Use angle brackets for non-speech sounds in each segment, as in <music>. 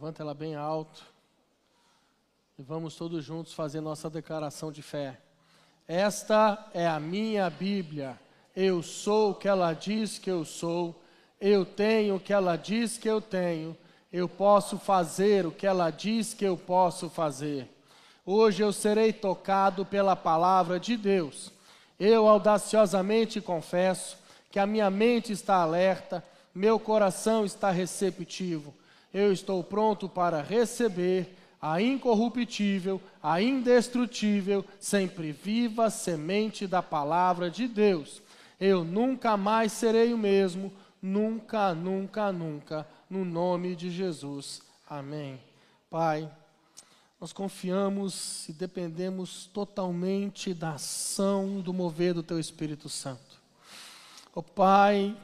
Levanta ela bem alto. E vamos todos juntos fazer nossa declaração de fé. Esta é a minha Bíblia. Eu sou o que ela diz que eu sou. Eu tenho o que ela diz que eu tenho. Eu posso fazer o que ela diz que eu posso fazer. Hoje eu serei tocado pela palavra de Deus. Eu audaciosamente confesso que a minha mente está alerta, meu coração está receptivo. Eu estou pronto para receber a incorruptível, a indestrutível, sempre viva semente da palavra de Deus. Eu nunca mais serei o mesmo, nunca, nunca, nunca, no nome de Jesus. Amém. Pai, nós confiamos e dependemos totalmente da ação, do mover do Teu Espírito Santo. Ó oh, Pai,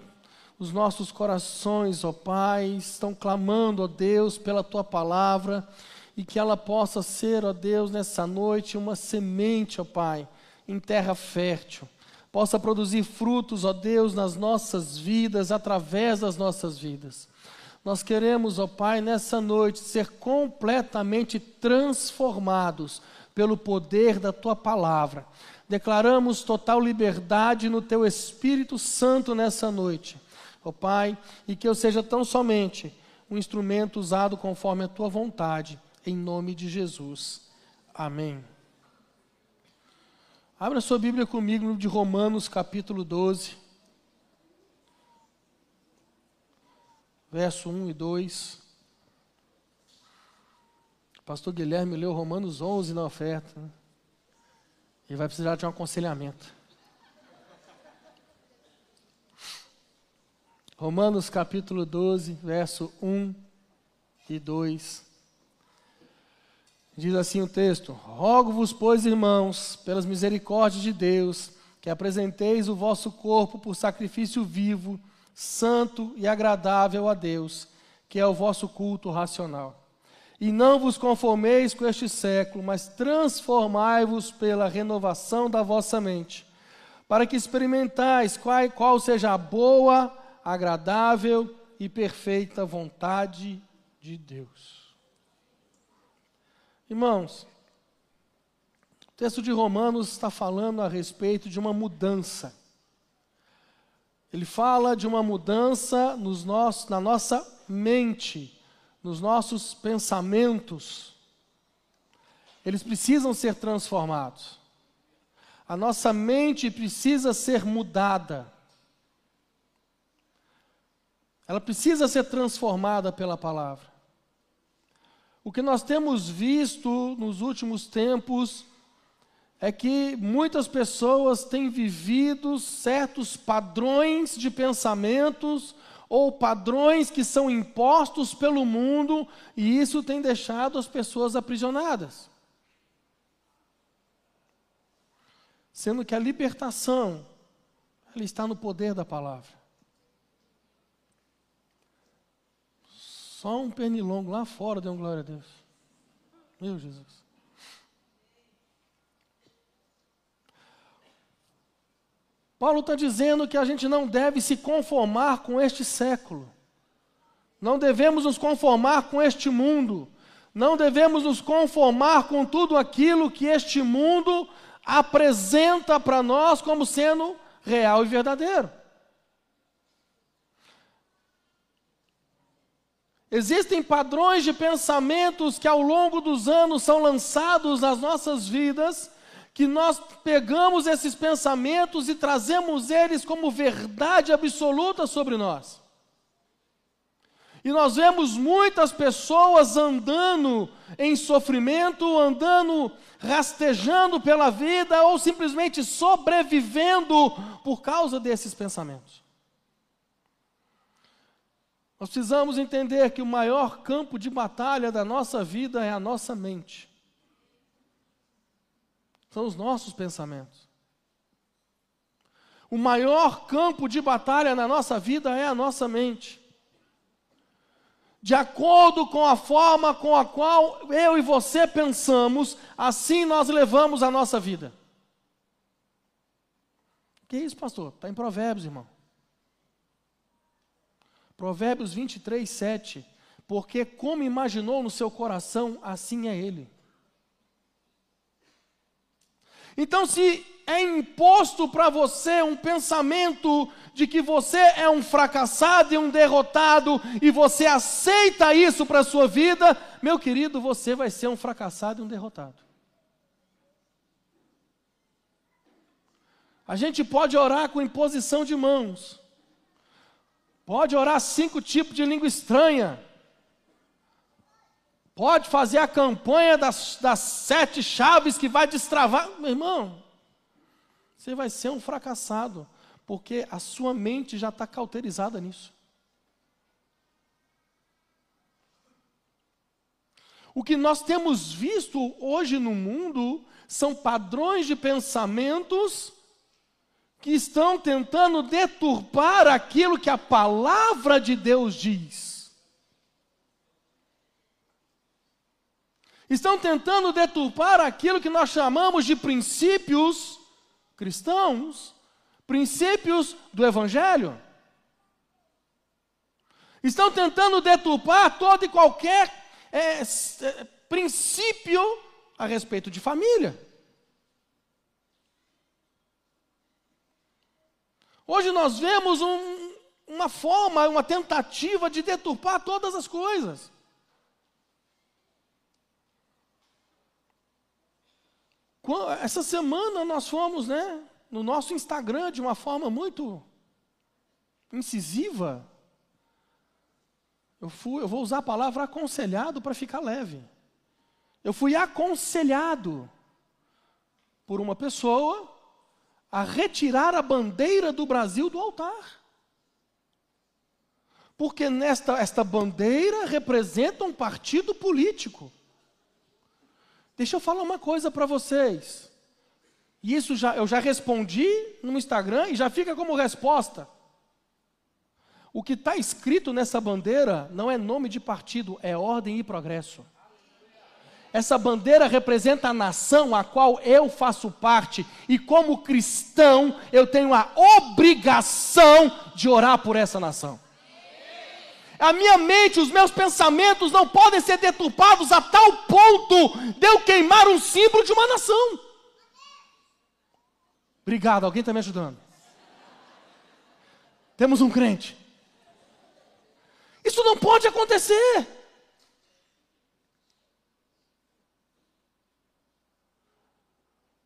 os nossos corações, ó Pai, estão clamando, ó Deus, pela Tua palavra e que ela possa ser, ó Deus, nessa noite uma semente, ó Pai, em terra fértil. Possa produzir frutos, ó Deus, nas nossas vidas, através das nossas vidas. Nós queremos, ó Pai, nessa noite ser completamente transformados pelo poder da tua palavra. Declaramos total liberdade no teu Espírito Santo nessa noite, ó Pai, e que eu seja tão somente um instrumento usado conforme a tua vontade em nome de Jesus. Amém. Abra sua Bíblia comigo no de Romanos, capítulo 12, verso 1 e 2. O pastor Guilherme leu Romanos 11 na oferta. Né? Ele vai precisar de um aconselhamento. Romanos capítulo 12, verso 1 e 2. Diz assim o texto: Rogo-vos, pois, irmãos, pelas misericórdias de Deus, que apresenteis o vosso corpo por sacrifício vivo, santo e agradável a Deus, que é o vosso culto racional. E não vos conformeis com este século, mas transformai-vos pela renovação da vossa mente, para que experimentais qual, qual seja a boa, agradável e perfeita vontade de Deus. Irmãos, o texto de Romanos está falando a respeito de uma mudança. Ele fala de uma mudança nos nossos, na nossa mente, nos nossos pensamentos. Eles precisam ser transformados. A nossa mente precisa ser mudada. Ela precisa ser transformada pela palavra. O que nós temos visto nos últimos tempos é que muitas pessoas têm vivido certos padrões de pensamentos ou padrões que são impostos pelo mundo e isso tem deixado as pessoas aprisionadas. Sendo que a libertação ela está no poder da palavra. Só um pernilongo lá fora deu glória a Deus. Meu Jesus. Paulo está dizendo que a gente não deve se conformar com este século. Não devemos nos conformar com este mundo. Não devemos nos conformar com tudo aquilo que este mundo apresenta para nós como sendo real e verdadeiro. Existem padrões de pensamentos que ao longo dos anos são lançados nas nossas vidas, que nós pegamos esses pensamentos e trazemos eles como verdade absoluta sobre nós. E nós vemos muitas pessoas andando em sofrimento, andando rastejando pela vida ou simplesmente sobrevivendo por causa desses pensamentos. Nós precisamos entender que o maior campo de batalha da nossa vida é a nossa mente. São os nossos pensamentos. O maior campo de batalha na nossa vida é a nossa mente. De acordo com a forma com a qual eu e você pensamos, assim nós levamos a nossa vida. Que isso, pastor? Está em Provérbios, irmão. Provérbios 23, 7. Porque como imaginou no seu coração, assim é ele. Então, se é imposto para você um pensamento de que você é um fracassado e um derrotado, e você aceita isso para a sua vida, meu querido, você vai ser um fracassado e um derrotado. A gente pode orar com imposição de mãos, pode orar cinco tipos de língua estranha, pode fazer a campanha das, das sete chaves que vai destravar. Meu irmão, você vai ser um fracassado, porque a sua mente já está cauterizada nisso. O que nós temos visto hoje no mundo são padrões de pensamentos que estão tentando deturpar aquilo que a palavra de Deus diz. estão tentando deturpar aquilo que nós chamamos de princípios cristãos, princípios do Evangelho. Estão tentando deturpar todo e qualquer é, princípio a respeito de família. Hoje nós vemos um, uma forma, uma tentativa de deturpar todas as coisas. Essa semana nós fomos, né, no nosso Instagram de uma forma muito incisiva. Eu fui, eu vou usar a palavra aconselhado para ficar leve. Eu fui aconselhado por uma pessoa a retirar a bandeira do Brasil do altar. Porque nesta esta bandeira representa um partido político. Deixa eu falar uma coisa para vocês. E isso já, eu já respondi no Instagram e já fica como resposta. O que está escrito nessa bandeira não é nome de partido, é ordem e progresso. Essa bandeira representa a nação a qual eu faço parte, e como cristão, eu tenho a obrigação de orar por essa nação. A minha mente, os meus pensamentos não podem ser deturpados a tal ponto de eu queimar um símbolo de uma nação. Obrigado, alguém está me ajudando. Temos um crente. Isso não pode acontecer.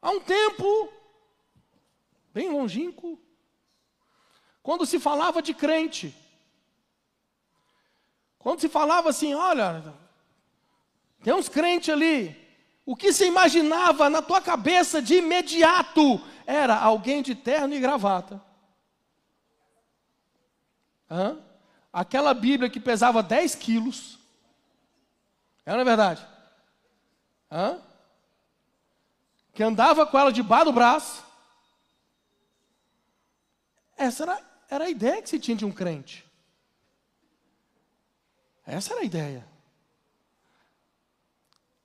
Há um tempo, bem longínquo, quando se falava de crente, quando se falava assim, olha, tem uns crentes ali, o que se imaginava na tua cabeça de imediato era alguém de terno e gravata. Hã? Aquela Bíblia que pesava 10 quilos. É não é verdade? Hã? Que andava com ela debaixo do braço. Essa era, era a ideia que se tinha de um crente. Essa era a ideia.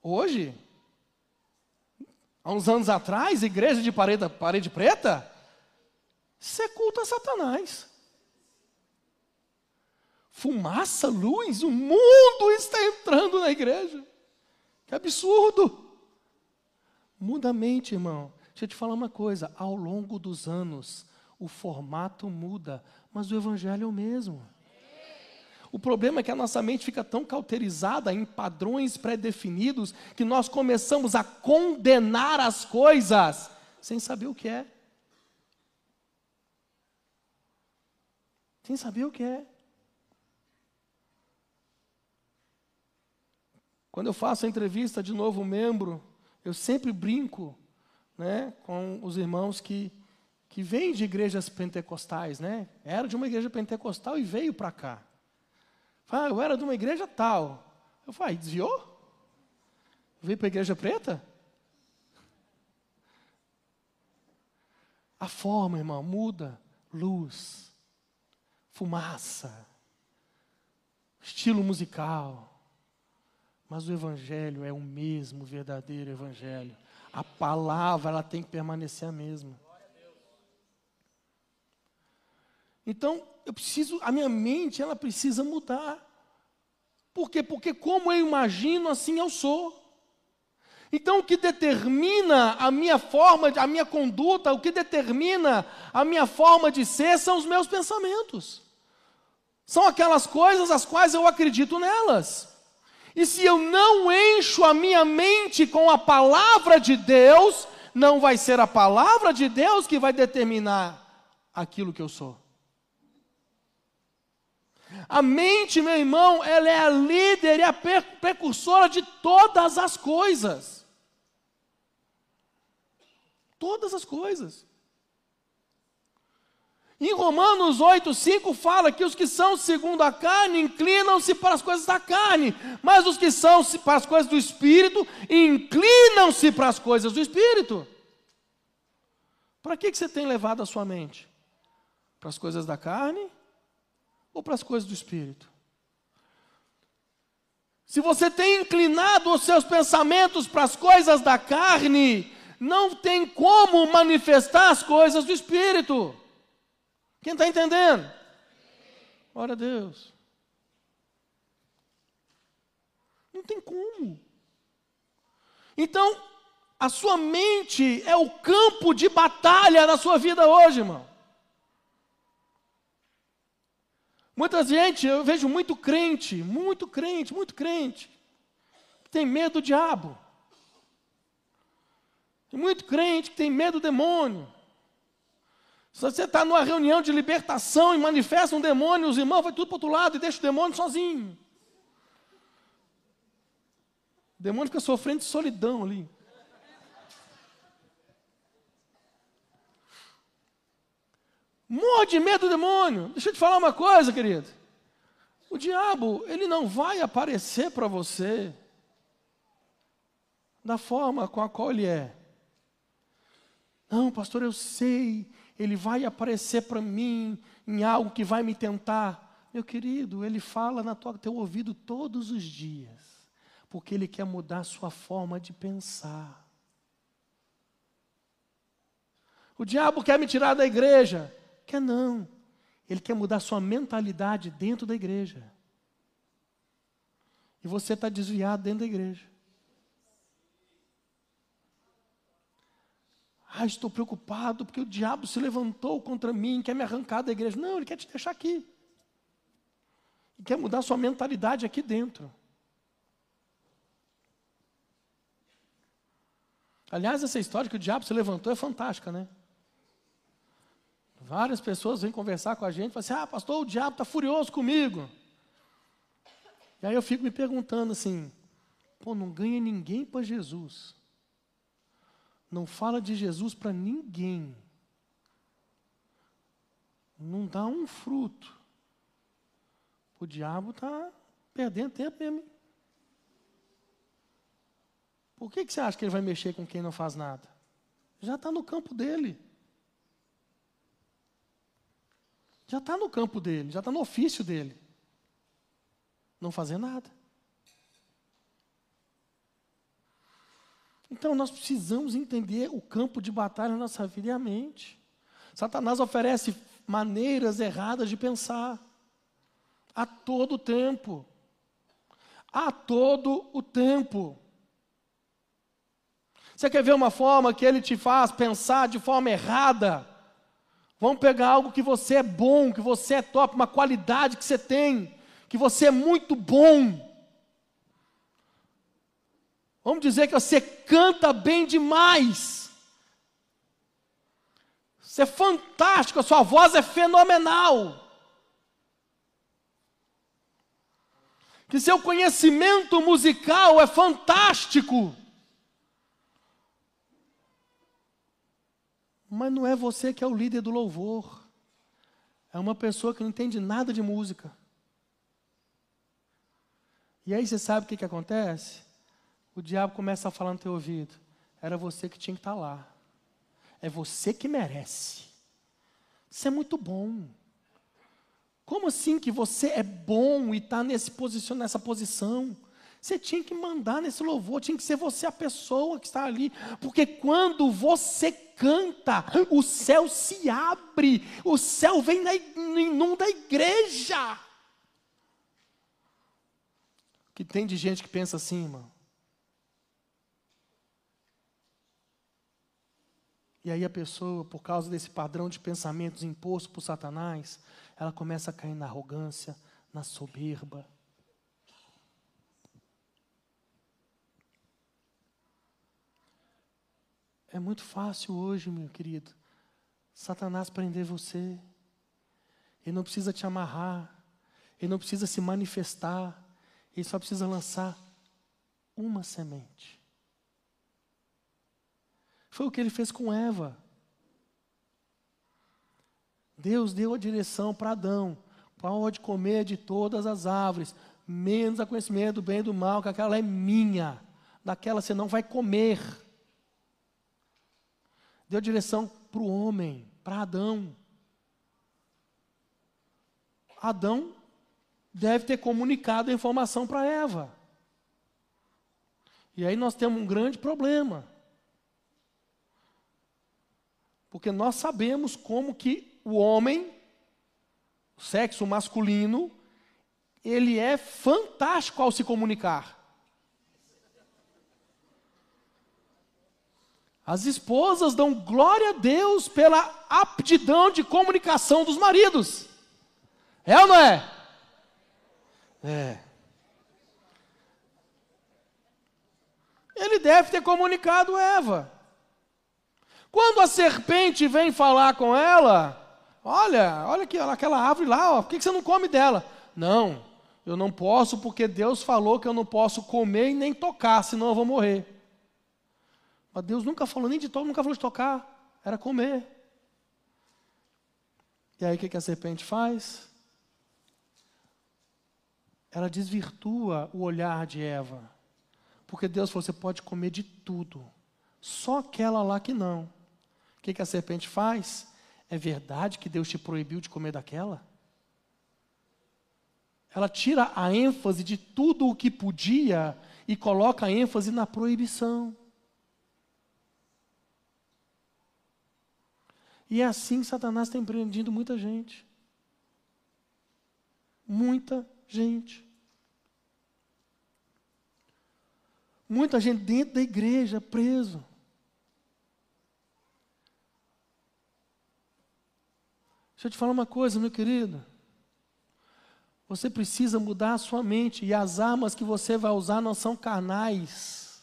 Hoje, há uns anos atrás, igreja de parede, parede preta, você culta Satanás. Fumaça, luz, o mundo está entrando na igreja. Que absurdo! Muda a mente, irmão. Deixa eu te falar uma coisa: ao longo dos anos, o formato muda, mas o evangelho é o mesmo. O problema é que a nossa mente fica tão cauterizada em padrões pré-definidos que nós começamos a condenar as coisas sem saber o que é. Sem saber o que é. Quando eu faço a entrevista de novo membro, eu sempre brinco né, com os irmãos que, que vêm de igrejas pentecostais, né? Era de uma igreja pentecostal e veio para cá. Ah, eu era de uma igreja tal. Eu falei, desviou? Veio para a igreja preta? A forma, irmão, muda. Luz, fumaça, estilo musical. Mas o evangelho é o mesmo verdadeiro evangelho. A palavra, ela tem que permanecer a mesma. Então, eu preciso, a minha mente, ela precisa mudar. Por quê? Porque como eu imagino, assim eu sou. Então, o que determina a minha forma, a minha conduta, o que determina a minha forma de ser são os meus pensamentos. São aquelas coisas as quais eu acredito nelas. E se eu não encho a minha mente com a palavra de Deus, não vai ser a palavra de Deus que vai determinar aquilo que eu sou. A mente, meu irmão, ela é a líder e a precursora de todas as coisas. Todas as coisas. Em Romanos 8, 5 fala que os que são segundo a carne inclinam-se para as coisas da carne, mas os que são para as coisas do espírito inclinam-se para as coisas do espírito. Para que, que você tem levado a sua mente? Para as coisas da carne ou para as coisas do espírito? Se você tem inclinado os seus pensamentos para as coisas da carne, não tem como manifestar as coisas do espírito. Quem está entendendo? Glória a Deus. Não tem como. Então, a sua mente é o campo de batalha na sua vida hoje, irmão. Muita gente, eu vejo muito crente, muito crente, muito crente, que tem medo do diabo. Muito crente que tem medo do demônio. Se você está numa reunião de libertação e manifesta um demônio, os irmãos vão tudo para o outro lado e deixa o demônio sozinho. O demônio fica sofrendo de solidão ali. Morre de medo do demônio. Deixa eu te falar uma coisa, querido. O diabo, ele não vai aparecer para você da forma com a qual ele é. Não, pastor, eu sei ele vai aparecer para mim em algo que vai me tentar. Meu querido, ele fala no teu ouvido todos os dias, porque ele quer mudar a sua forma de pensar. O diabo quer me tirar da igreja? Quer não. Ele quer mudar a sua mentalidade dentro da igreja. E você está desviado dentro da igreja. Ah, estou preocupado porque o diabo se levantou contra mim, quer me arrancar da igreja. Não, ele quer te deixar aqui. Ele quer mudar sua mentalidade aqui dentro. Aliás, essa história que o diabo se levantou é fantástica, né? Várias pessoas vêm conversar com a gente e falam assim: ah, pastor, o diabo está furioso comigo. E aí eu fico me perguntando assim: pô, não ganha ninguém para Jesus não fala de Jesus para ninguém, não dá um fruto, o diabo está perdendo tempo mesmo. Por que, que você acha que ele vai mexer com quem não faz nada? Já está no campo dele. Já está no campo dele, já está no ofício dele. Não fazer nada. Então nós precisamos entender o campo de batalha na nossa vida e a mente. Satanás oferece maneiras erradas de pensar a todo tempo. A todo o tempo. Você quer ver uma forma que ele te faz pensar de forma errada? Vamos pegar algo que você é bom, que você é top, uma qualidade que você tem, que você é muito bom. Vamos dizer que você canta bem demais. Você é fantástico, a sua voz é fenomenal. Que seu conhecimento musical é fantástico. Mas não é você que é o líder do louvor. É uma pessoa que não entende nada de música. E aí você sabe o que, que acontece? O diabo começa a falar no teu ouvido: era você que tinha que estar lá. É você que merece. Isso é muito bom. Como assim que você é bom e está nessa posição? Você tinha que mandar nesse louvor, tinha que ser você a pessoa que está ali, porque quando você canta, o céu se abre, o céu vem na, inunda a igreja. que tem de gente que pensa assim, irmão. E aí a pessoa, por causa desse padrão de pensamentos imposto por Satanás, ela começa a cair na arrogância, na soberba. É muito fácil hoje, meu querido, Satanás prender você. Ele não precisa te amarrar, ele não precisa se manifestar, ele só precisa lançar uma semente. Foi o que ele fez com Eva. Deus deu a direção para Adão: pode comer de todas as árvores, menos a conhecimento do bem e do mal, que aquela é minha, daquela você não vai comer. Deu direção para o homem, para Adão. Adão deve ter comunicado a informação para Eva. E aí nós temos um grande problema. Porque nós sabemos como que o homem, o sexo masculino, ele é fantástico ao se comunicar. As esposas dão glória a Deus pela aptidão de comunicação dos maridos. É ou não é? É. Ele deve ter comunicado Eva. Quando a serpente vem falar com ela, olha, olha aqui, aquela árvore lá, ó, por que você não come dela? Não, eu não posso porque Deus falou que eu não posso comer e nem tocar, senão eu vou morrer. Mas Deus nunca falou nem de tocar, nunca falou de tocar, era comer. E aí o que, que a serpente faz? Ela desvirtua o olhar de Eva. Porque Deus falou: você pode comer de tudo, só aquela lá que não. O que, que a serpente faz? É verdade que Deus te proibiu de comer daquela? Ela tira a ênfase de tudo o que podia e coloca a ênfase na proibição. E é assim que Satanás tem empreendido muita gente. Muita gente. Muita gente dentro da igreja, preso. Deixa eu te falar uma coisa, meu querido. Você precisa mudar a sua mente, e as armas que você vai usar não são carnais,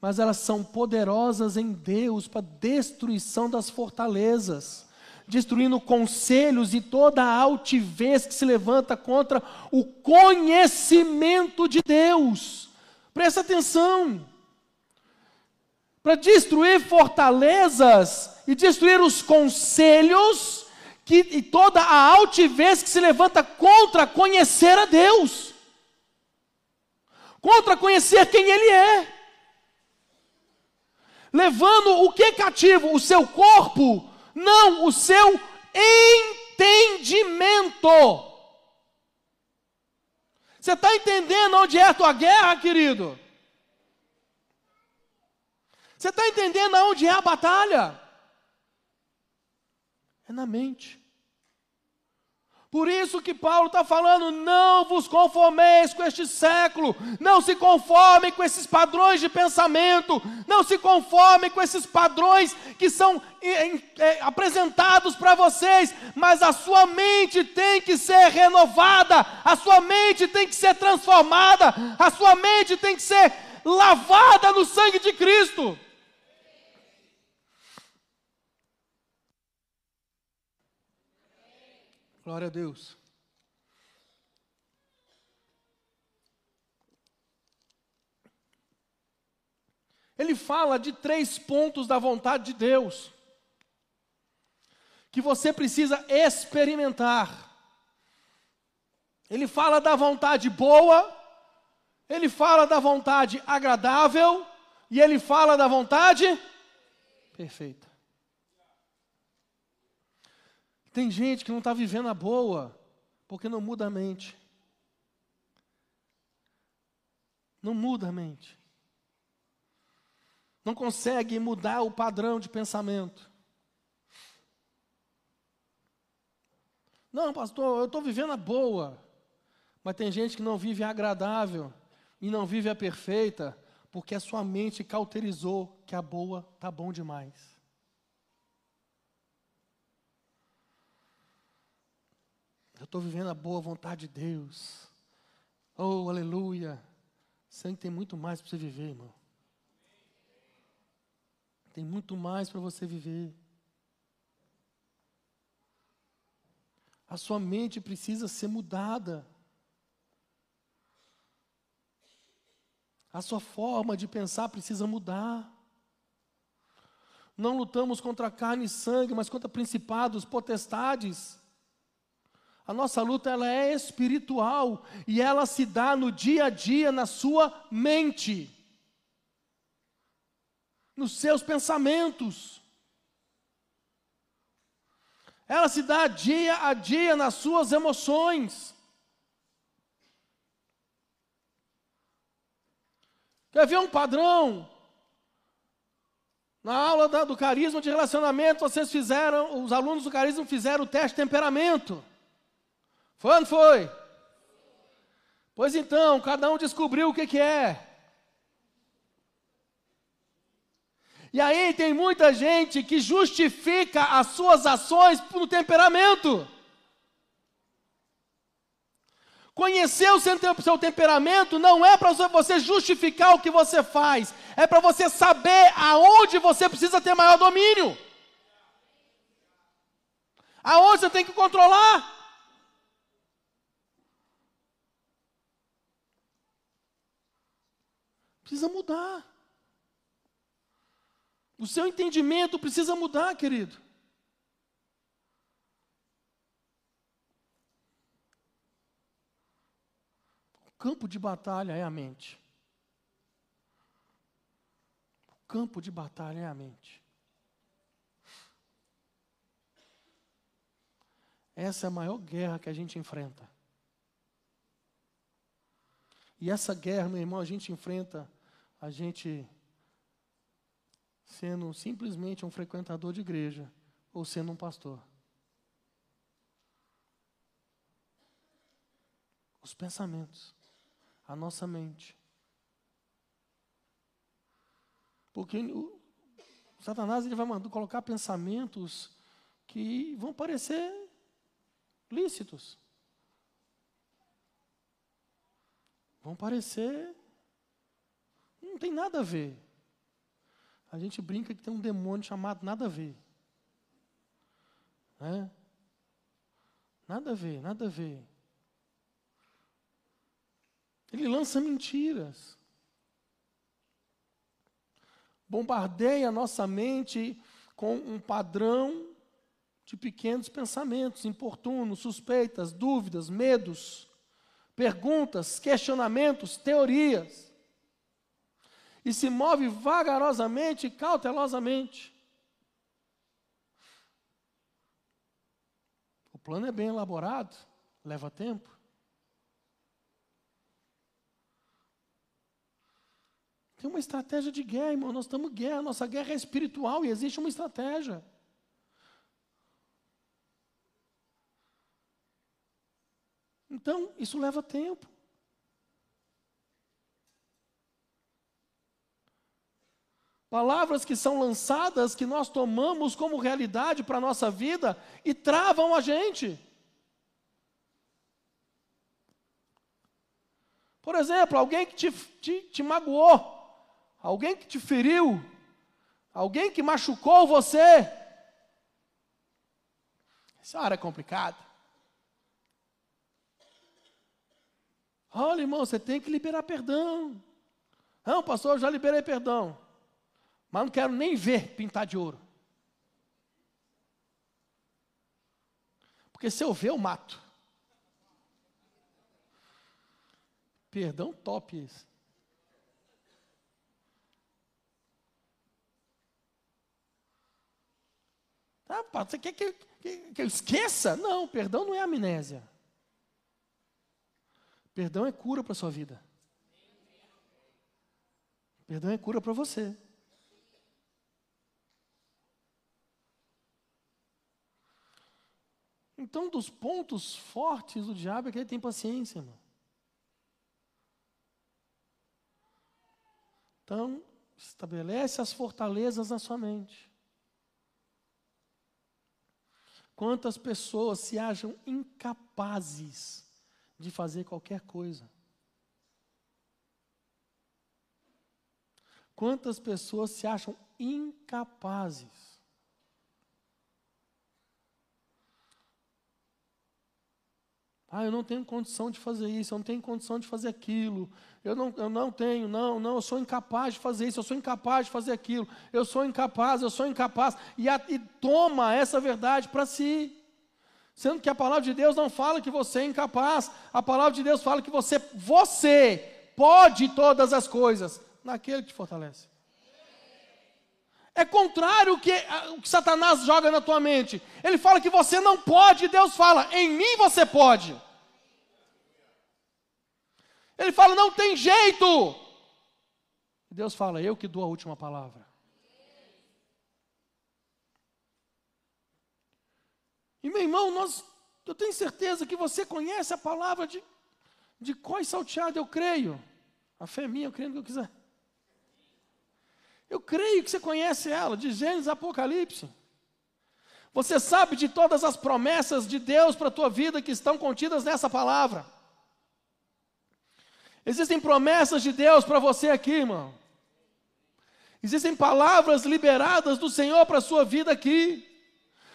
mas elas são poderosas em Deus para destruição das fortalezas, destruindo conselhos e toda a altivez que se levanta contra o conhecimento de Deus. Presta atenção. Para destruir fortalezas e destruir os conselhos que, e toda a altivez que se levanta contra conhecer a Deus, contra conhecer quem Ele é, levando o que cativo? O seu corpo, não o seu entendimento. Você está entendendo onde é a tua guerra, querido? Você está entendendo onde é a batalha? É na mente. Por isso que Paulo está falando: não vos conformeis com este século, não se conformem com esses padrões de pensamento, não se conformem com esses padrões que são é, apresentados para vocês, mas a sua mente tem que ser renovada, a sua mente tem que ser transformada, a sua mente tem que ser lavada no sangue de Cristo. Glória a Deus. Ele fala de três pontos da vontade de Deus que você precisa experimentar. Ele fala da vontade boa, ele fala da vontade agradável e ele fala da vontade perfeita. Tem gente que não está vivendo a boa, porque não muda a mente. Não muda a mente. Não consegue mudar o padrão de pensamento. Não, pastor, eu estou vivendo a boa. Mas tem gente que não vive a agradável e não vive a perfeita, porque a sua mente cauterizou que a boa tá bom demais. Eu estou vivendo a boa vontade de Deus. Oh, aleluia. Sangue tem muito mais para você viver, irmão. Tem muito mais para você viver. A sua mente precisa ser mudada. A sua forma de pensar precisa mudar. Não lutamos contra carne e sangue, mas contra principados, potestades. A nossa luta ela é espiritual e ela se dá no dia a dia na sua mente. Nos seus pensamentos. Ela se dá dia a dia nas suas emoções. Quer ver um padrão? Na aula da, do carisma de relacionamento, vocês fizeram, os alunos do carisma fizeram o teste de temperamento. Foi ou não foi? Pois então, cada um descobriu o que, que é. E aí tem muita gente que justifica as suas ações no temperamento. Conhecer o seu temperamento não é para você justificar o que você faz, é para você saber aonde você precisa ter maior domínio. Aonde você tem que controlar. Precisa mudar. O seu entendimento precisa mudar, querido. campo de batalha é a mente. O campo de batalha é a mente. Essa é a maior guerra que a gente enfrenta. E essa guerra, meu irmão, a gente enfrenta, a gente sendo simplesmente um frequentador de igreja ou sendo um pastor. Os pensamentos a nossa mente. Porque o Satanás ele vai colocar pensamentos que vão parecer lícitos. Vão parecer. Tem nada a ver. A gente brinca que tem um demônio chamado nada a ver. Né? Nada a ver, nada a ver. Ele lança mentiras. Bombardeia a nossa mente com um padrão de pequenos pensamentos importunos, suspeitas, dúvidas, medos, perguntas, questionamentos, teorias. E se move vagarosamente e cautelosamente. O plano é bem elaborado, leva tempo. Tem uma estratégia de guerra, irmão. Nós estamos guerra, nossa guerra é espiritual e existe uma estratégia. Então, isso leva tempo. Palavras que são lançadas, que nós tomamos como realidade para a nossa vida e travam a gente. Por exemplo, alguém que te, te, te magoou, alguém que te feriu, alguém que machucou você. Essa hora é complicada. Olha, irmão, você tem que liberar perdão. Não, pastor, eu já liberei perdão. Mas não quero nem ver pintar de ouro. Porque se eu ver, eu mato. Perdão top esse. Ah, você quer que, que, que eu esqueça? Não, perdão não é amnésia. Perdão é cura para a sua vida. Perdão é cura para você. Então, dos pontos fortes do diabo é que ele tem paciência, irmão. Então, estabelece as fortalezas na sua mente. Quantas pessoas se acham incapazes de fazer qualquer coisa? Quantas pessoas se acham incapazes Ah, eu não tenho condição de fazer isso, eu não tenho condição de fazer aquilo. Eu não, eu não tenho, não, não, eu sou incapaz de fazer isso, eu sou incapaz de fazer aquilo. Eu sou incapaz, eu sou incapaz. E, a, e toma essa verdade para si. Sendo que a palavra de Deus não fala que você é incapaz. A palavra de Deus fala que você, você pode todas as coisas naquele que te fortalece. É contrário o que, o que Satanás joga na tua mente. Ele fala que você não pode, e Deus fala: em mim você pode. Ele fala: não tem jeito. Deus fala: eu que dou a última palavra. E meu irmão, nós, eu tenho certeza que você conhece a palavra de, de e salteado, eu creio. A fé é minha, eu creio no que eu quiser. Eu creio que você conhece ela, de Gênesis Apocalipse. Você sabe de todas as promessas de Deus para a tua vida que estão contidas nessa palavra. Existem promessas de Deus para você aqui, irmão. Existem palavras liberadas do Senhor para a sua vida aqui.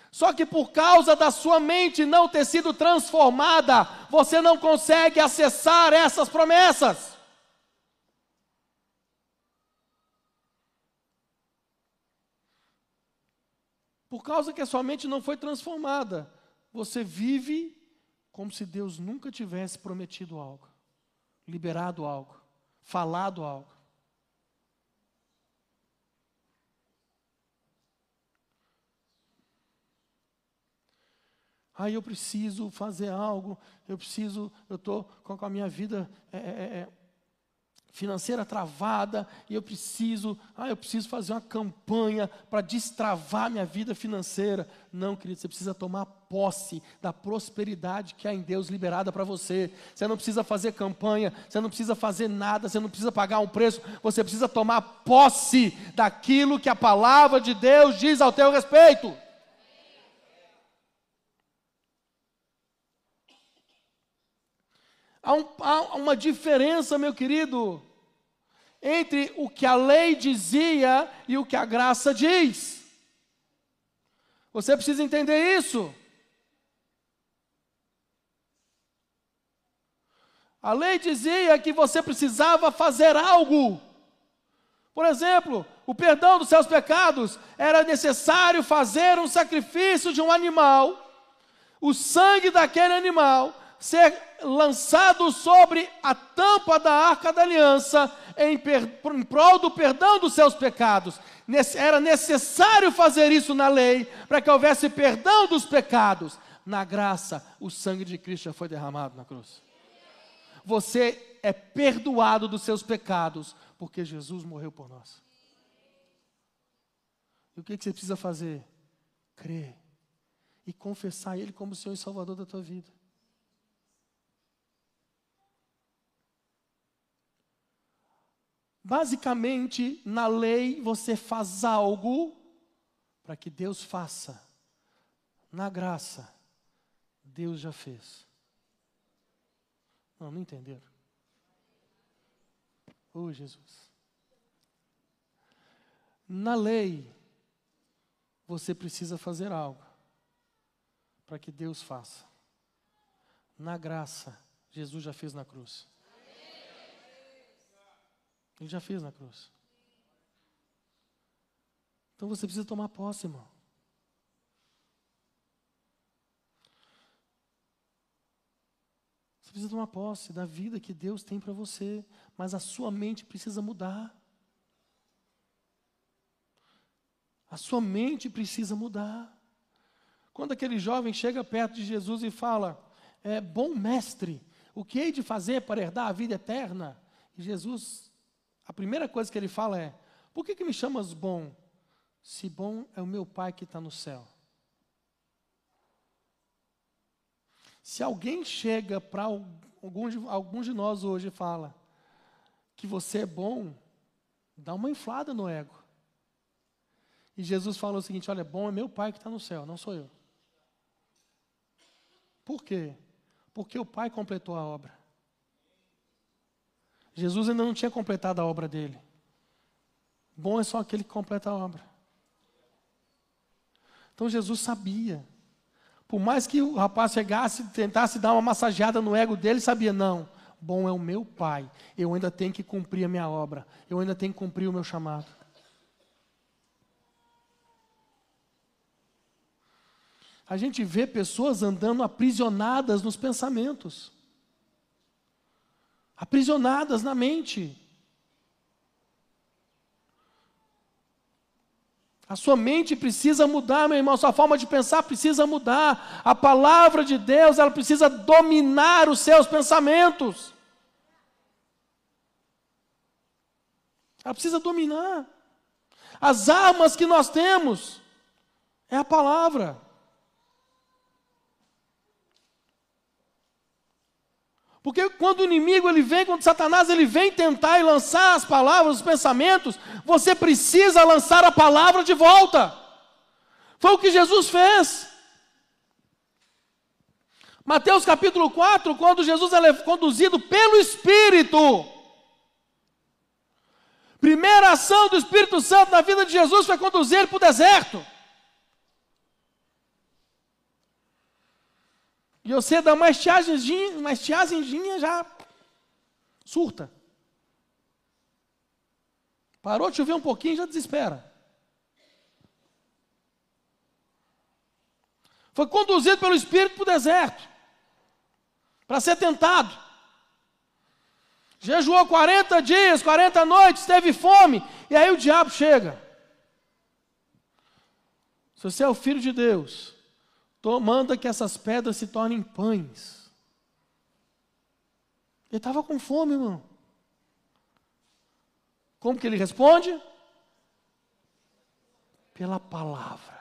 Só que por causa da sua mente não ter sido transformada, você não consegue acessar essas promessas. Por causa que a sua mente não foi transformada, você vive como se Deus nunca tivesse prometido algo, liberado algo, falado algo. Ah, eu preciso fazer algo, eu preciso, eu estou com a minha vida é, é, é financeira travada e eu preciso, ah, eu preciso fazer uma campanha para destravar minha vida financeira. Não, querido, você precisa tomar posse da prosperidade que há em Deus liberada para você. Você não precisa fazer campanha, você não precisa fazer nada, você não precisa pagar um preço, você precisa tomar posse daquilo que a palavra de Deus diz ao teu respeito. Há, um, há uma diferença, meu querido, entre o que a lei dizia e o que a graça diz. Você precisa entender isso. A lei dizia que você precisava fazer algo. Por exemplo, o perdão dos seus pecados era necessário fazer um sacrifício de um animal, o sangue daquele animal ser lançado sobre a tampa da arca da aliança em, per, em prol do perdão dos seus pecados. Era necessário fazer isso na lei para que houvesse perdão dos pecados. Na graça, o sangue de Cristo já foi derramado na cruz. Você é perdoado dos seus pecados porque Jesus morreu por nós. E o que, que você precisa fazer? Crer e confessar Ele como Senhor e Salvador da tua vida. Basicamente, na lei você faz algo para que Deus faça. Na graça, Deus já fez. Não, não entenderam. Oh, Jesus. Na lei, você precisa fazer algo para que Deus faça. Na graça, Jesus já fez na cruz. Ele já fez na cruz. Então você precisa tomar posse, irmão. Você precisa tomar posse da vida que Deus tem para você, mas a sua mente precisa mudar. A sua mente precisa mudar. Quando aquele jovem chega perto de Jesus e fala: é, Bom mestre, o que hei de fazer para herdar a vida eterna? E Jesus a primeira coisa que ele fala é: Por que, que me chamas bom? Se bom é o meu Pai que está no céu. Se alguém chega para alguns de, alguns de nós hoje e fala que você é bom, Dá uma inflada no ego. E Jesus falou o seguinte: olha, bom é meu Pai que está no céu, não sou eu. Por quê? Porque o Pai completou a obra. Jesus ainda não tinha completado a obra dele. Bom é só aquele que completa a obra. Então Jesus sabia. Por mais que o rapaz chegasse, tentasse dar uma massageada no ego dele, sabia, não, bom é o meu pai. Eu ainda tenho que cumprir a minha obra. Eu ainda tenho que cumprir o meu chamado. A gente vê pessoas andando aprisionadas nos pensamentos, aprisionadas na mente. A sua mente precisa mudar, meu irmão, sua forma de pensar precisa mudar. A palavra de Deus, ela precisa dominar os seus pensamentos. Ela precisa dominar. As armas que nós temos é a palavra. Porque quando o inimigo ele vem, quando Satanás ele vem tentar e lançar as palavras, os pensamentos, você precisa lançar a palavra de volta. Foi o que Jesus fez. Mateus capítulo 4, quando Jesus é conduzido pelo Espírito. Primeira ação do Espírito Santo na vida de Jesus foi conduzir ele para o deserto. E você dá uma estiagemzinha, uma estiagemzinha já surta. Parou de chover um pouquinho, já desespera. Foi conduzido pelo Espírito para o deserto, para ser tentado. Jejuou 40 dias, 40 noites, teve fome, e aí o diabo chega. Se você é o filho de Deus, manda que essas pedras se tornem pães. Ele estava com fome, irmão. Como que ele responde? Pela palavra.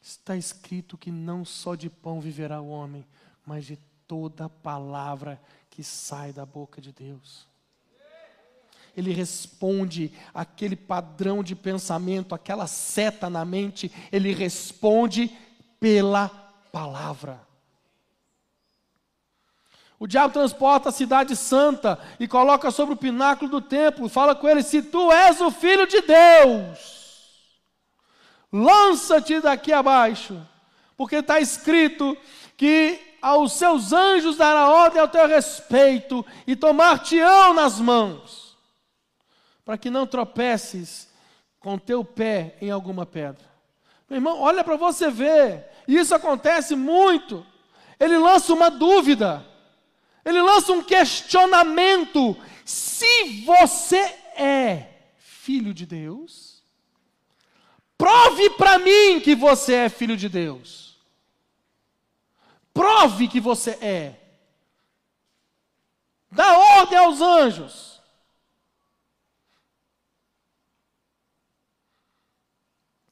Está escrito que não só de pão viverá o homem, mas de toda palavra que sai da boca de Deus ele responde aquele padrão de pensamento, aquela seta na mente, ele responde pela palavra. O diabo transporta a cidade santa e coloca sobre o pináculo do templo, fala com ele: Se tu és o filho de Deus, lança-te daqui abaixo, porque está escrito que aos seus anjos dará ordem ao teu respeito e tomar-te-ão nas mãos para que não tropeces com teu pé em alguma pedra. Meu irmão, olha para você ver, isso acontece muito. Ele lança uma dúvida, ele lança um questionamento. Se você é filho de Deus, prove para mim que você é filho de Deus. Prove que você é. Dá ordem aos anjos.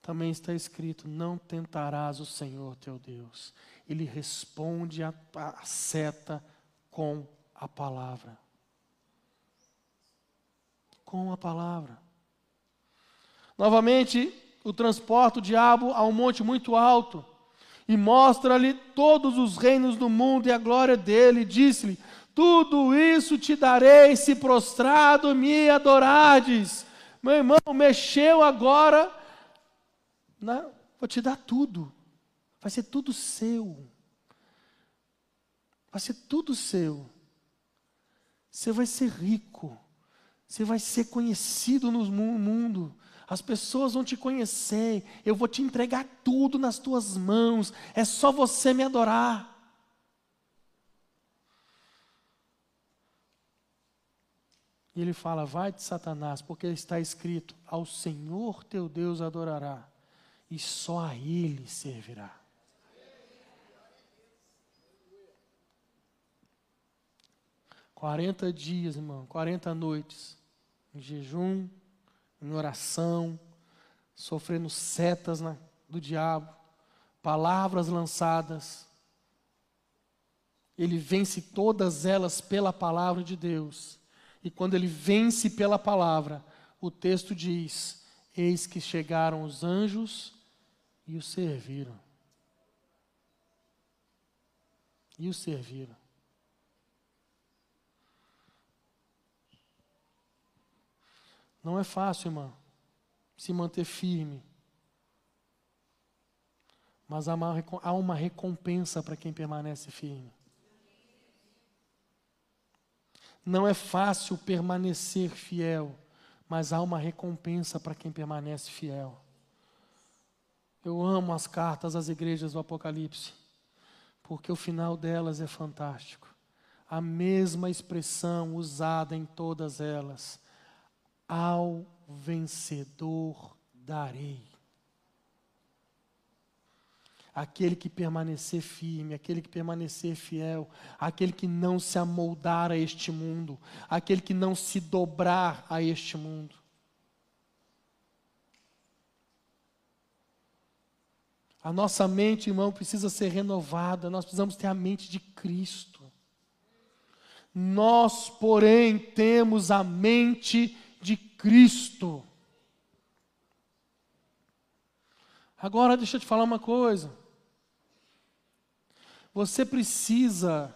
Também está escrito: Não tentarás o Senhor teu Deus. Ele responde a, a seta com a palavra. Com a palavra. Novamente, o transporta o diabo a um monte muito alto e mostra-lhe todos os reinos do mundo e a glória dele. Disse-lhe: Tudo isso te darei se prostrado me adorardes. Meu irmão, mexeu agora não, vou te dar tudo. Vai ser tudo seu. Vai ser tudo seu. Você vai ser rico. Você vai ser conhecido no mundo. As pessoas vão te conhecer. Eu vou te entregar tudo nas tuas mãos. É só você me adorar. E ele fala: Vai de Satanás, porque está escrito: Ao Senhor teu Deus adorará e só a Ele servirá. Quarenta dias, irmão, quarenta noites, em jejum, em oração, sofrendo setas na, do diabo, palavras lançadas. Ele vence todas elas pela palavra de Deus. E quando ele vence pela palavra, o texto diz: Eis que chegaram os anjos e o serviram. E o serviram. Não é fácil, irmão, se manter firme. Mas há uma, há uma recompensa para quem permanece firme. Não é fácil permanecer fiel, mas há uma recompensa para quem permanece fiel. Eu amo as cartas às igrejas do Apocalipse, porque o final delas é fantástico. A mesma expressão usada em todas elas: ao vencedor darei aquele que permanecer firme, aquele que permanecer fiel, aquele que não se amoldar a este mundo, aquele que não se dobrar a este mundo. A nossa mente, irmão, precisa ser renovada, nós precisamos ter a mente de Cristo. Nós, porém, temos a mente de Cristo. Agora, deixa eu te falar uma coisa. Você precisa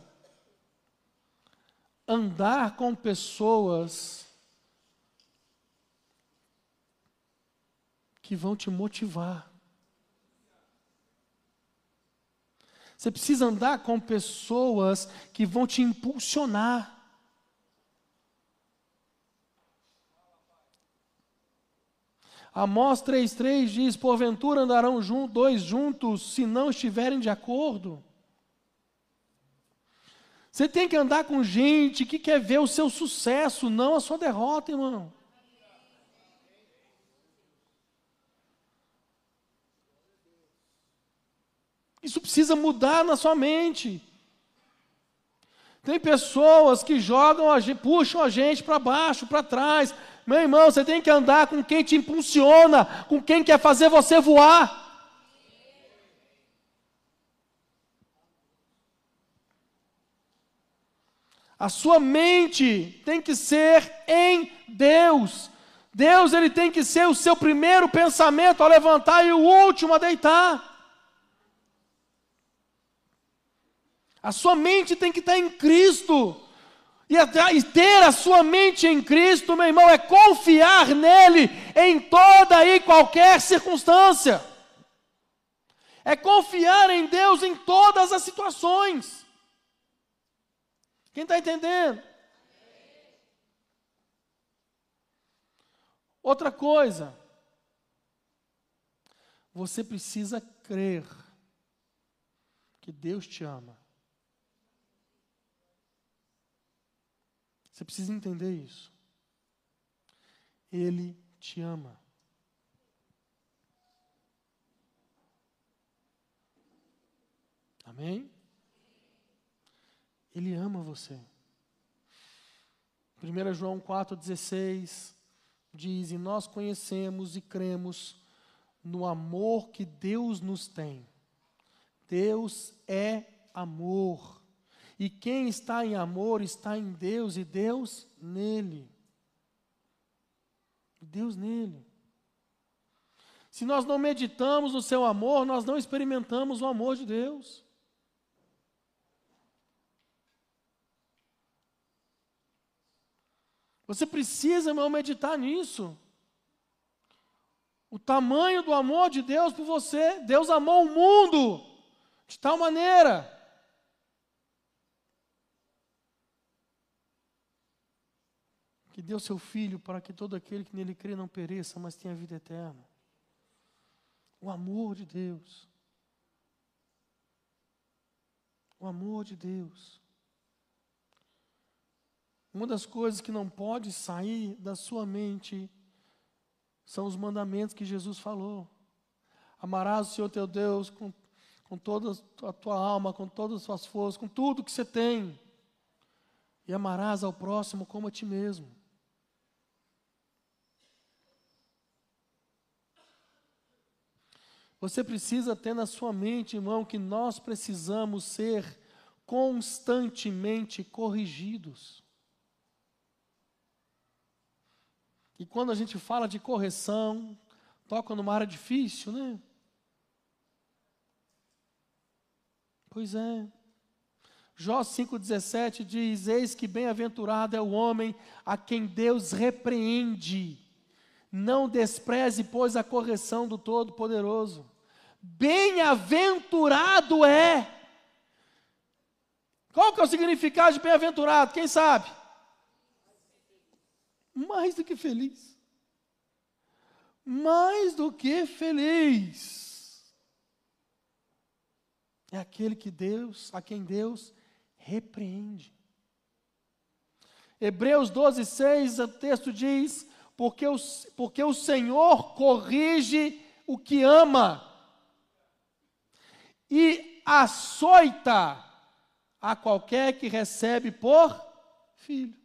andar com pessoas que vão te motivar. Você precisa andar com pessoas que vão te impulsionar. Amós 3,3 diz: Porventura andarão dois juntos se não estiverem de acordo. Você tem que andar com gente que quer ver o seu sucesso, não a sua derrota, irmão. Isso precisa mudar na sua mente. Tem pessoas que jogam, a gente, puxam a gente para baixo, para trás. Meu irmão, você tem que andar com quem te impulsiona, com quem quer fazer você voar. A sua mente tem que ser em Deus. Deus ele tem que ser o seu primeiro pensamento a levantar e o último a deitar. A sua mente tem que estar em Cristo. E ter a sua mente em Cristo, meu irmão, é confiar nele em toda e qualquer circunstância. É confiar em Deus em todas as situações. Quem está entendendo? Outra coisa, você precisa crer que Deus te ama. Você precisa entender isso. Ele te ama. Amém? Ele ama você. 1 João 4,16 diz: E nós conhecemos e cremos no amor que Deus nos tem. Deus é amor. E quem está em amor está em Deus e Deus nele. Deus nele. Se nós não meditamos no seu amor, nós não experimentamos o amor de Deus. Você precisa, irmão, meditar nisso. O tamanho do amor de Deus por você. Deus amou o mundo de tal maneira. Que deu seu filho para que todo aquele que nele crê não pereça, mas tenha vida eterna. O amor de Deus. O amor de Deus. Uma das coisas que não pode sair da sua mente são os mandamentos que Jesus falou. Amarás o Senhor teu Deus com, com toda a tua alma, com todas as suas forças, com tudo que você tem. E amarás ao próximo como a ti mesmo. Você precisa ter na sua mente, irmão, que nós precisamos ser constantemente corrigidos. E quando a gente fala de correção, toca numa área difícil, né? Pois é. Jó 5,17 diz: Eis que bem-aventurado é o homem a quem Deus repreende. Não despreze, pois, a correção do Todo-Poderoso. Bem-aventurado é. Qual que é o significado de bem-aventurado? Quem sabe? Mais do que feliz. Mais do que feliz. É aquele que Deus, a quem Deus repreende. Hebreus 12, 6, o texto diz: porque o, porque o Senhor corrige o que ama e açoita a qualquer que recebe por filho.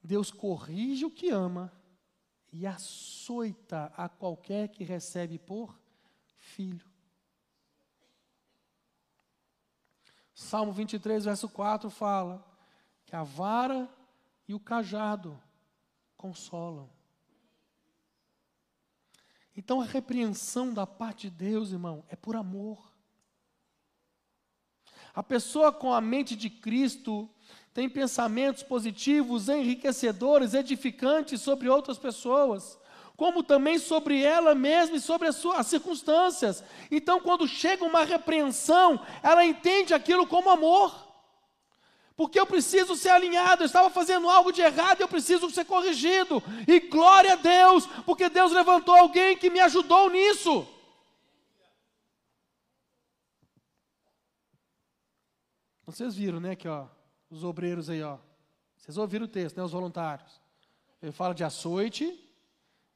Deus corrige o que ama e açoita a qualquer que recebe por filho. Salmo 23, verso 4 fala que a vara e o cajado consolam. Então a repreensão da parte de Deus, irmão, é por amor. A pessoa com a mente de Cristo tem pensamentos positivos, enriquecedores, edificantes sobre outras pessoas, como também sobre ela mesma e sobre as, suas, as circunstâncias. Então, quando chega uma repreensão, ela entende aquilo como amor. Porque eu preciso ser alinhado, eu estava fazendo algo de errado, eu preciso ser corrigido. E glória a Deus, porque Deus levantou alguém que me ajudou nisso. Vocês viram, né, que ó, os obreiros aí, ó. Vocês ouviram o texto, né, os voluntários. Ele fala de açoite,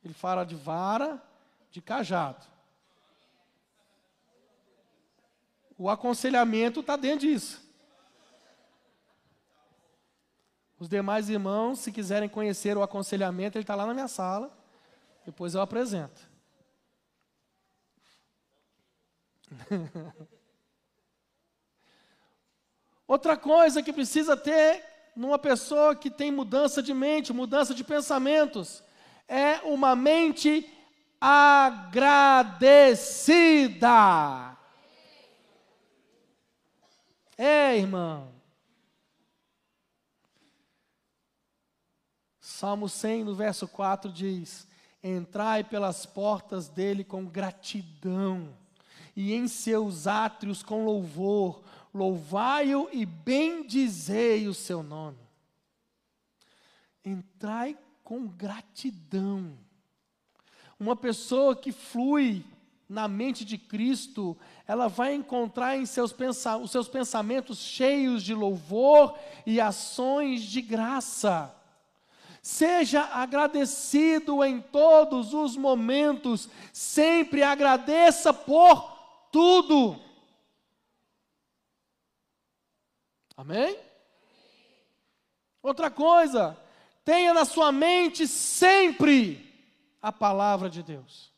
ele fala de vara, de cajado. O aconselhamento está dentro disso. Os demais irmãos, se quiserem conhecer o aconselhamento, ele está lá na minha sala. Depois eu apresento. <laughs> Outra coisa que precisa ter numa pessoa que tem mudança de mente, mudança de pensamentos, é uma mente agradecida. É, irmão. Salmo 100, no verso 4 diz: Entrai pelas portas dele com gratidão, e em seus átrios com louvor louvai-o e bendizei o seu nome. Entrai com gratidão. Uma pessoa que flui na mente de Cristo, ela vai encontrar em seus os seus pensamentos cheios de louvor e ações de graça. Seja agradecido em todos os momentos, sempre agradeça por tudo. Amém? Outra coisa, tenha na sua mente sempre a palavra de Deus.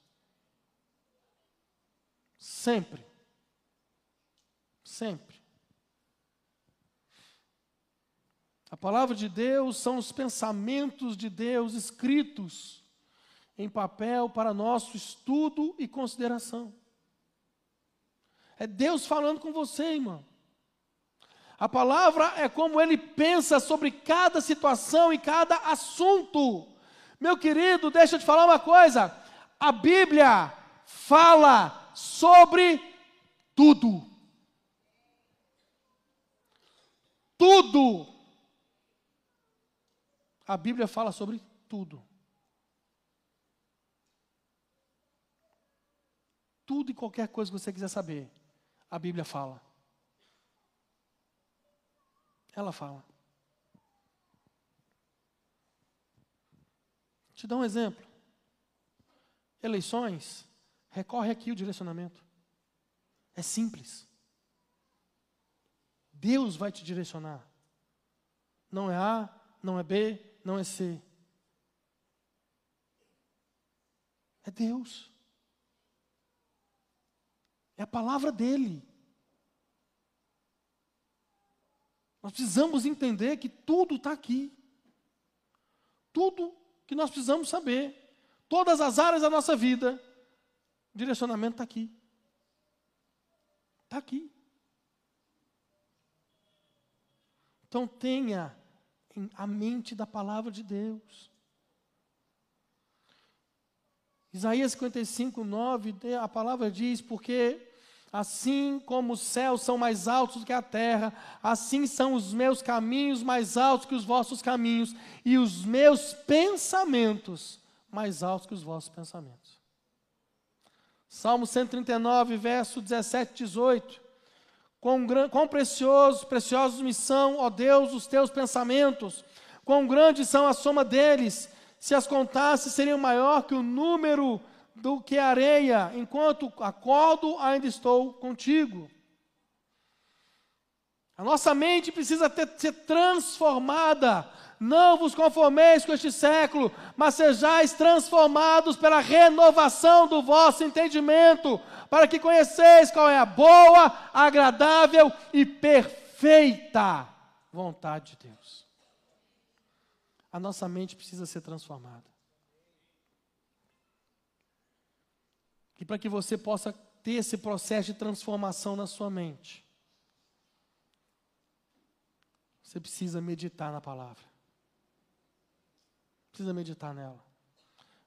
Sempre. Sempre. A palavra de Deus são os pensamentos de Deus escritos em papel para nosso estudo e consideração. É Deus falando com você, irmão. A palavra é como ele pensa sobre cada situação e cada assunto. Meu querido, deixa eu te falar uma coisa. A Bíblia fala sobre tudo. Tudo. A Bíblia fala sobre tudo. Tudo e qualquer coisa que você quiser saber, a Bíblia fala. Ela fala. Te dá um exemplo. Eleições, recorre aqui o direcionamento. É simples. Deus vai te direcionar. Não é A, não é B, não é C. É Deus. É a palavra dele. Nós precisamos entender que tudo está aqui. tudo que nós precisamos saber. Todas as áreas da nossa vida. O direcionamento está aqui. Está aqui. Então tenha a mente da palavra de Deus. Isaías 55, 9, a palavra diz: Porque assim como os céus são mais altos do que a terra, assim são os meus caminhos mais altos que os vossos caminhos, e os meus pensamentos mais altos que os vossos pensamentos. Salmo 139, verso 17 e 18. Quão, quão preciosos, preciosos me são, ó Deus, os teus pensamentos, quão grandes são a soma deles se as contasse, seriam maior que o número do que a areia. Enquanto acordo, ainda estou contigo. A nossa mente precisa ter, ser transformada. Não vos conformeis com este século, mas sejais transformados pela renovação do vosso entendimento, para que conheceis qual é a boa, agradável e perfeita vontade de Deus a nossa mente precisa ser transformada. E para que você possa ter esse processo de transformação na sua mente, você precisa meditar na palavra. Precisa meditar nela.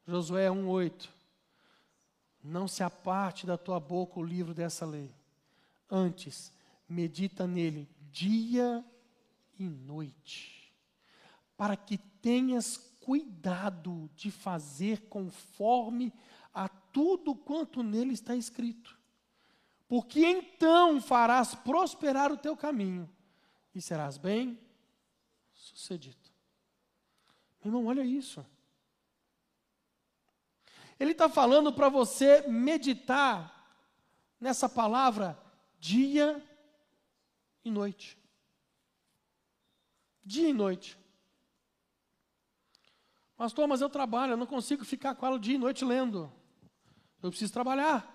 Josué 1:8. Não se aparte da tua boca o livro dessa lei. Antes, medita nele dia e noite para que tenhas cuidado de fazer conforme a tudo quanto nele está escrito. Porque então farás prosperar o teu caminho e serás bem sucedido. Irmão, olha isso. Ele está falando para você meditar nessa palavra dia e noite. Dia e noite. Pastor, mas eu trabalho, eu não consigo ficar com ela dia e noite lendo. Eu preciso trabalhar.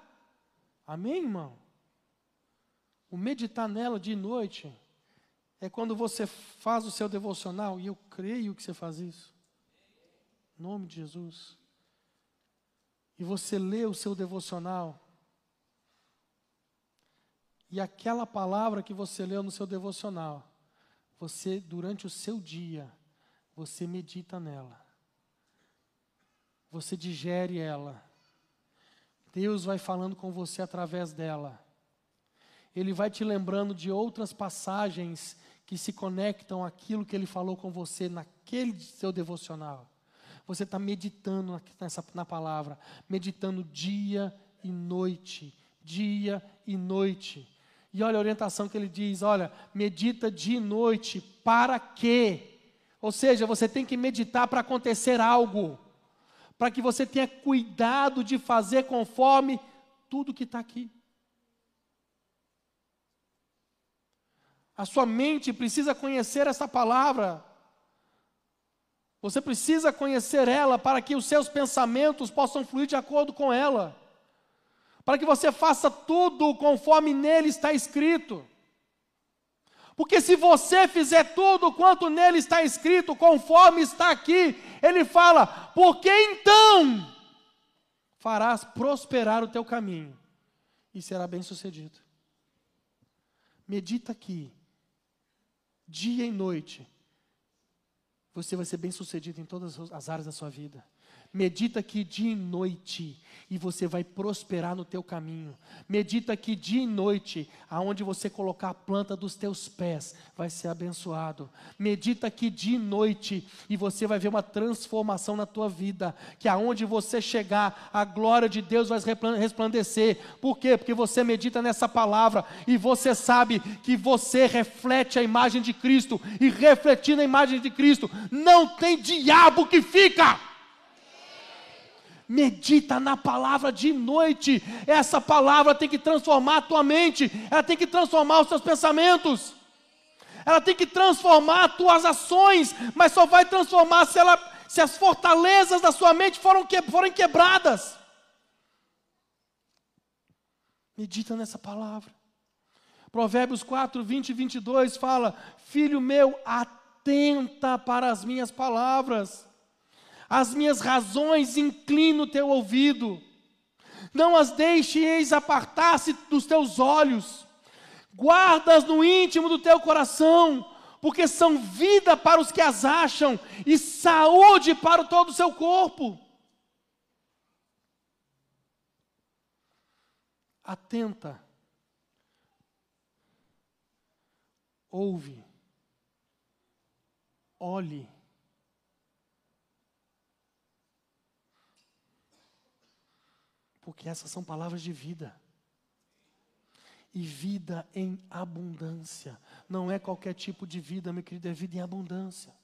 Amém, irmão? O meditar nela dia e noite é quando você faz o seu devocional, e eu creio que você faz isso. Nome de Jesus. E você lê o seu devocional. E aquela palavra que você leu no seu devocional, você, durante o seu dia, você medita nela você digere ela. Deus vai falando com você através dela. Ele vai te lembrando de outras passagens que se conectam àquilo que ele falou com você naquele seu devocional. Você está meditando nessa, na palavra, meditando dia e noite, dia e noite. E olha a orientação que ele diz: olha, medita dia e noite, para quê? Ou seja, você tem que meditar para acontecer algo para que você tenha cuidado de fazer conforme tudo que está aqui. A sua mente precisa conhecer essa palavra. Você precisa conhecer ela para que os seus pensamentos possam fluir de acordo com ela. Para que você faça tudo conforme nele está escrito. Porque se você fizer tudo quanto nele está escrito, conforme está aqui, ele fala: porque então farás prosperar o teu caminho e será bem sucedido. Medita aqui, dia e noite, você vai ser bem sucedido em todas as áreas da sua vida. Medita aqui dia e noite e você vai prosperar no teu caminho. Medita aqui dia e noite, aonde você colocar a planta dos teus pés, vai ser abençoado. Medita aqui dia e noite e você vai ver uma transformação na tua vida, que aonde você chegar, a glória de Deus vai resplandecer. Por quê? Porque você medita nessa palavra e você sabe que você reflete a imagem de Cristo e refletindo a imagem de Cristo, não tem diabo que fica medita na palavra de noite. Essa palavra tem que transformar a tua mente, ela tem que transformar os teus pensamentos, ela tem que transformar as tuas ações, mas só vai transformar se, ela, se as fortalezas da sua mente que, forem quebradas. Medita nessa palavra. Provérbios 4, 20 e 22 fala: Filho meu, atenta para as minhas palavras as minhas razões, inclina o teu ouvido. Não as deixes apartar-se dos teus olhos. Guardas no íntimo do teu coração, porque são vida para os que as acham e saúde para todo o seu corpo. Atenta. Ouve. Olhe. Porque essas são palavras de vida e vida em abundância. Não é qualquer tipo de vida, meu querido, é vida em abundância.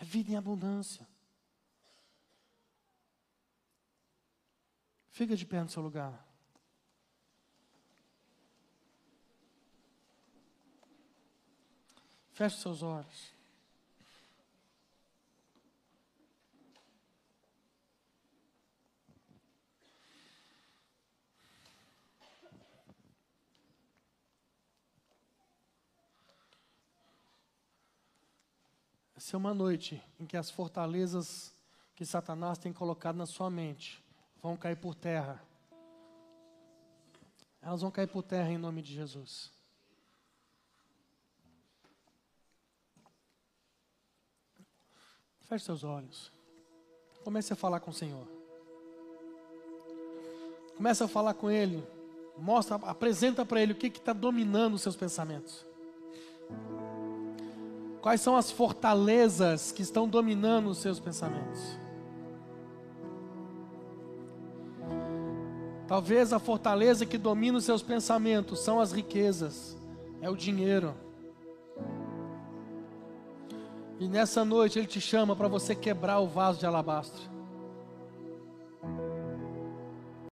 É vida em abundância. Fica de pé no seu lugar. Feche seus olhos. É uma noite em que as fortalezas que Satanás tem colocado na sua mente vão cair por terra. Elas vão cair por terra em nome de Jesus. Feche seus olhos. Comece a falar com o Senhor. Comece a falar com Ele. Mostra, apresenta para Ele o que está dominando os seus pensamentos. Quais são as fortalezas que estão dominando os seus pensamentos? Talvez a fortaleza que domina os seus pensamentos são as riquezas, é o dinheiro. E nessa noite Ele te chama para você quebrar o vaso de alabastro.